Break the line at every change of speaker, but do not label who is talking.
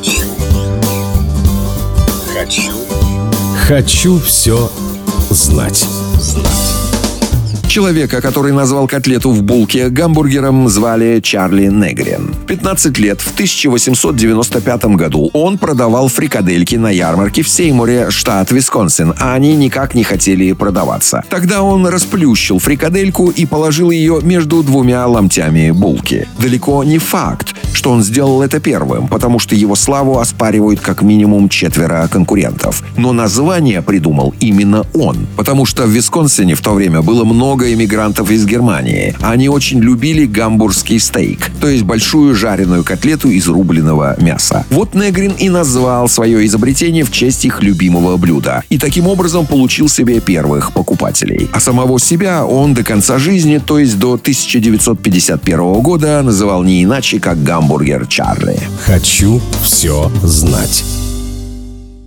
Хочу. Хочу.
Хочу все знать.
Человека, который назвал котлету в булке гамбургером, звали Чарли Негрин. 15 лет, в 1895 году он продавал фрикадельки на ярмарке в Сеймуре, штат Висконсин, а они никак не хотели продаваться. Тогда он расплющил фрикадельку и положил ее между двумя ломтями булки. Далеко не факт, что он сделал это первым, потому что его славу оспаривают как минимум четверо конкурентов. Но название придумал именно он, потому что в Висконсине в то время было много иммигрантов из Германии. Они очень любили гамбургский стейк, то есть большую жареную котлету из рубленого мяса. Вот Негрин и назвал свое изобретение в честь их любимого блюда. И таким образом получил себе первых покупателей. А самого себя он до конца жизни, то есть до 1951 года, называл не иначе, как гамбургер Чарли.
Хочу все знать.